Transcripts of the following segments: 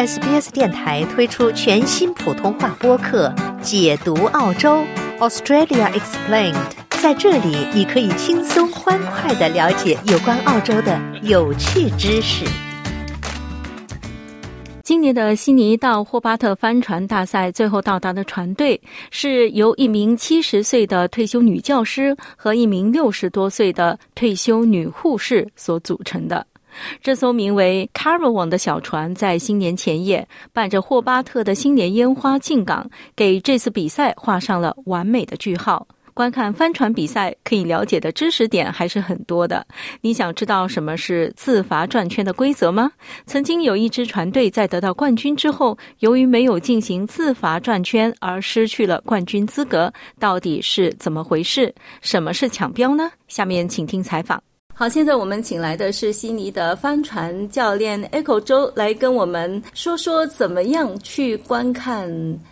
SBS 电台推出全新普通话播客《解读澳洲 Australia Explained》。在这里，你可以轻松欢快的了解有关澳洲的有趣知识。今年的悉尼到霍巴特帆船大赛最后到达的船队是由一名七十岁的退休女教师和一名六十多岁的退休女护士所组成的。这艘名为 Caravan 的小船在新年前夜，伴着霍巴特的新年烟花进港，给这次比赛画上了完美的句号。观看帆船比赛可以了解的知识点还是很多的。你想知道什么是自罚转圈的规则吗？曾经有一支船队在得到冠军之后，由于没有进行自罚转圈而失去了冠军资格，到底是怎么回事？什么是抢标呢？下面请听采访。好，现在我们请来的是悉尼的帆船教练 Echo 周来跟我们说说怎么样去观看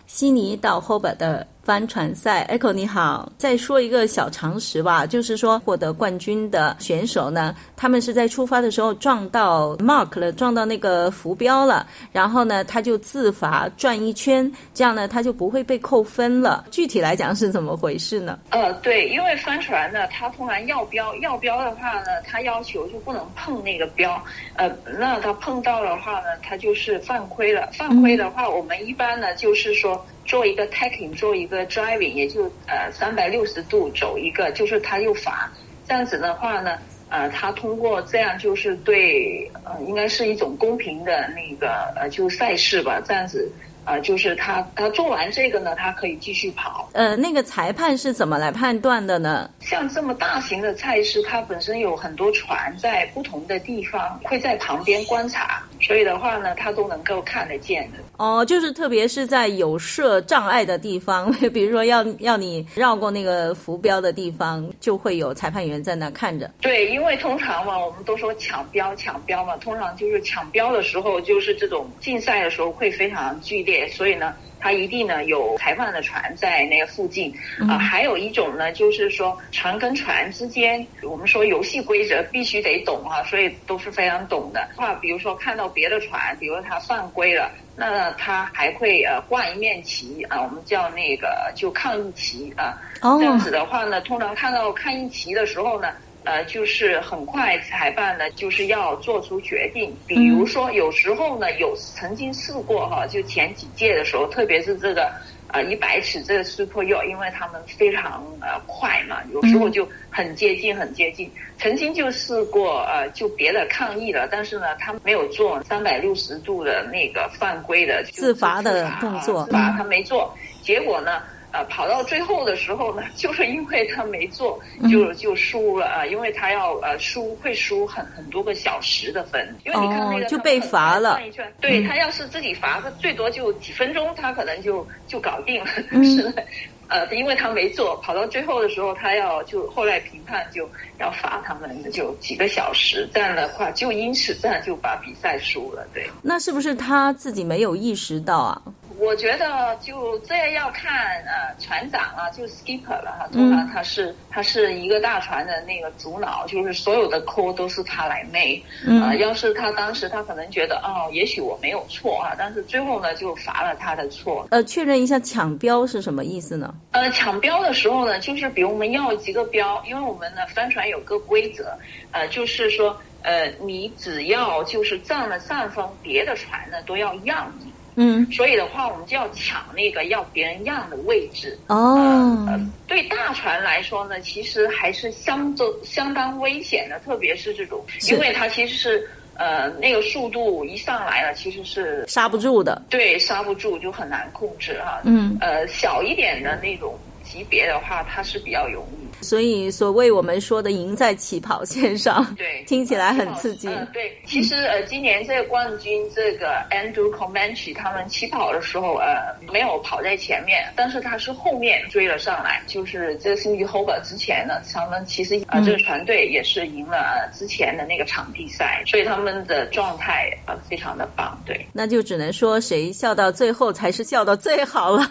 悉尼到 hoba 的。帆船赛，Echo 你好，再说一个小常识吧，就是说获得冠军的选手呢，他们是在出发的时候撞到 mark 了，撞到那个浮标了，然后呢，他就自罚转一圈，这样呢，他就不会被扣分了。具体来讲是怎么回事呢？呃，对，因为帆船呢，它通常要标，要标的话呢，它要求就不能碰那个标，呃，那它碰到的话呢，它就是犯规了。犯规的话，我们一般呢就是说。做一个 tacking，做一个 driving，也就呃三百六十度走一个，就是他又罚，这样子的话呢，呃，他通过这样就是对呃，应该是一种公平的那个呃，就赛事吧，这样子。啊，就是他，他做完这个呢，他可以继续跑。呃，那个裁判是怎么来判断的呢？像这么大型的赛事，它本身有很多船在不同的地方，会在旁边观察，所以的话呢，他都能够看得见的。哦，就是特别是在有设障碍的地方，比如说要要你绕过那个浮标的地方，就会有裁判员在那看着。对，因为通常嘛，我们都说抢标抢标嘛，通常就是抢标的时候，就是这种竞赛的时候会非常剧烈。所以呢，他一定呢有裁判的船在那个附近啊。还有一种呢，就是说船跟船之间，我们说游戏规则必须得懂啊，所以都是非常懂的。话，比如说看到别的船，比如他犯规了，那他还会呃挂一面旗啊，我们叫那个就抗议旗啊。哦这样子的话呢，通常看到抗议旗的时候呢。呃，就是很快裁判呢，就是要做出决定。比如说，有时候呢，有曾经试过哈，就前几届的时候，特别是这个呃一百尺这个 Super Yacht，因为他们非常呃快嘛，有时候就很接近，很接近。曾经就试过呃，就别的抗议了，但是呢，他没有做三百六十度的那个犯规的自罚的动作，罚他没做，结果呢？呃，跑到最后的时候呢，就是因为他没做，就就输了啊，因为他要呃输会输很很多个小时的分，因为你看那个就被罚了。对他要是自己罚，他最多就几分钟，他可能就就搞定了。是的，呃，因为他没做，跑到最后的时候，他要就后来评判就要罚他们就几个小时，这样的话就因此这样就把比赛输了。对，那是不是他自己没有意识到啊？我觉得就这要看呃船长啊，就 skipper 了哈，通常他是他是一个大船的那个主脑，就是所有的 call 都是他来 make。啊，要是他当时他可能觉得哦，也许我没有错啊，但是最后呢就罚了他的错。呃，确认一下抢标是什么意思呢？呃，抢标的时候呢，就是比如我们要几个标，因为我们呢帆船有个规则，呃，就是说呃你只要就是占了上风，别的船呢都要让你。嗯，所以的话，我们就要抢那个要别人让的位置。哦，对大船来说呢，其实还是相当相当危险的，特别是这种，因为它其实是呃那个速度一上来了，其实是刹不住的。对，刹不住就很难控制哈。嗯，呃，小一点的那种级别的话，它是比较容易。所以，所谓我们说的赢在起跑线上，对，听起来很刺激。对，其实呃，今年这个冠军这个 Andrew Comanche 他们起跑的时候，呃，没有跑在前面，但是他是后面追了上来。就是这个 Cindy Hobart 之前呢，他们其实啊，这个团队也是赢了之前的那个场地赛，所以他们的状态呃非常的棒。对，那就只能说谁笑到最后才是笑到最好了。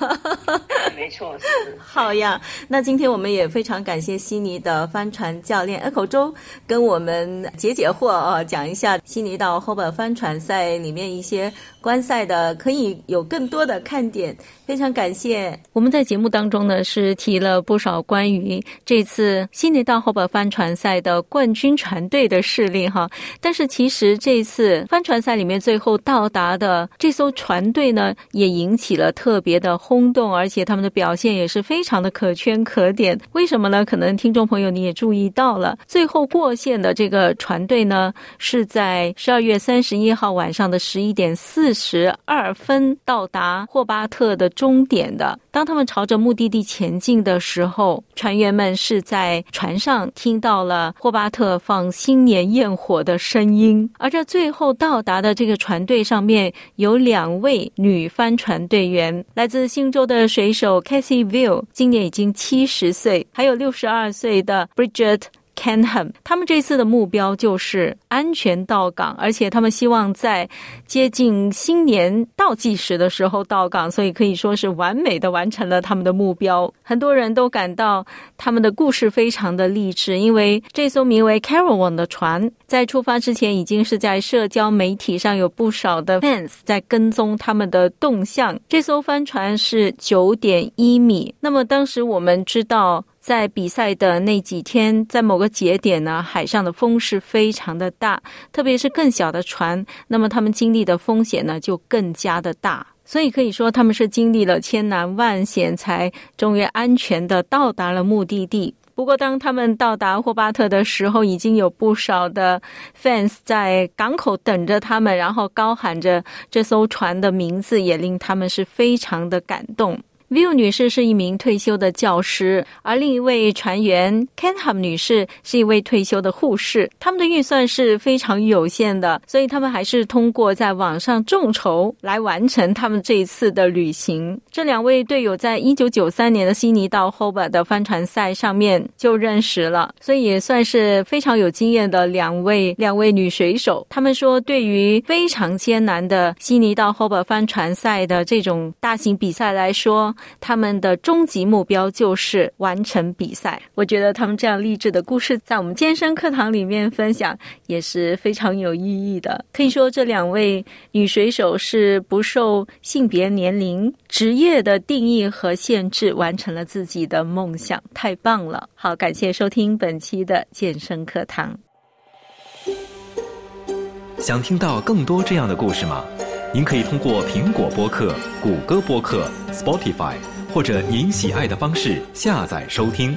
没错，是 好呀。那今天我们也非常感。谢。悉尼的帆船教练 Echo 周跟我们解解惑啊，讲一下悉尼到 Hobart 帆船赛里面一些观赛的可以有更多的看点。非常感谢。我们在节目当中呢是提了不少关于这次悉尼到 Hobart 帆船赛的冠军船队的事例哈，但是其实这次帆船赛里面最后到达的这艘船队呢，也引起了特别的轰动，而且他们的表现也是非常的可圈可点。为什么呢？可能听众朋友你也注意到了，最后过线的这个船队呢，是在十二月三十一号晚上的十一点四十二分到达霍巴特的。终点的。当他们朝着目的地前进的时候，船员们是在船上听到了霍巴特放新年焰火的声音。而这最后到达的这个船队上面有两位女帆船队员，来自新州的水手 Cassie View，今年已经七十岁，还有六十二岁的 Bridget。Canham，他们这次的目标就是安全到港，而且他们希望在接近新年倒计时的时候到港，所以可以说是完美的完成了他们的目标。很多人都感到他们的故事非常的励志，因为这艘名为 Caravan 的船在出发之前已经是在社交媒体上有不少的 fans 在跟踪他们的动向。这艘帆船是九点一米，那么当时我们知道。在比赛的那几天，在某个节点呢，海上的风是非常的大，特别是更小的船，那么他们经历的风险呢就更加的大。所以可以说，他们是经历了千难万险，才终于安全的到达了目的地。不过，当他们到达霍巴特的时候，已经有不少的 fans 在港口等着他们，然后高喊着这艘船的名字，也令他们是非常的感动。View 女士是一名退休的教师，而另一位船员 Kenham 女士是一位退休的护士。他们的预算是非常有限的，所以他们还是通过在网上众筹来完成他们这一次的旅行。这两位队友在一九九三年的悉尼到 Hobart 的帆船赛上面就认识了，所以也算是非常有经验的两位两位女水手。他们说，对于非常艰难的悉尼到 Hobart 帆船赛的这种大型比赛来说，他们的终极目标就是完成比赛。我觉得他们这样励志的故事，在我们健身课堂里面分享也是非常有意义的。可以说，这两位女水手是不受性别、年龄、职业的定义和限制，完成了自己的梦想，太棒了！好，感谢收听本期的健身课堂。想听到更多这样的故事吗？您可以通过苹果播客、谷歌播客、Spotify，或者您喜爱的方式下载收听。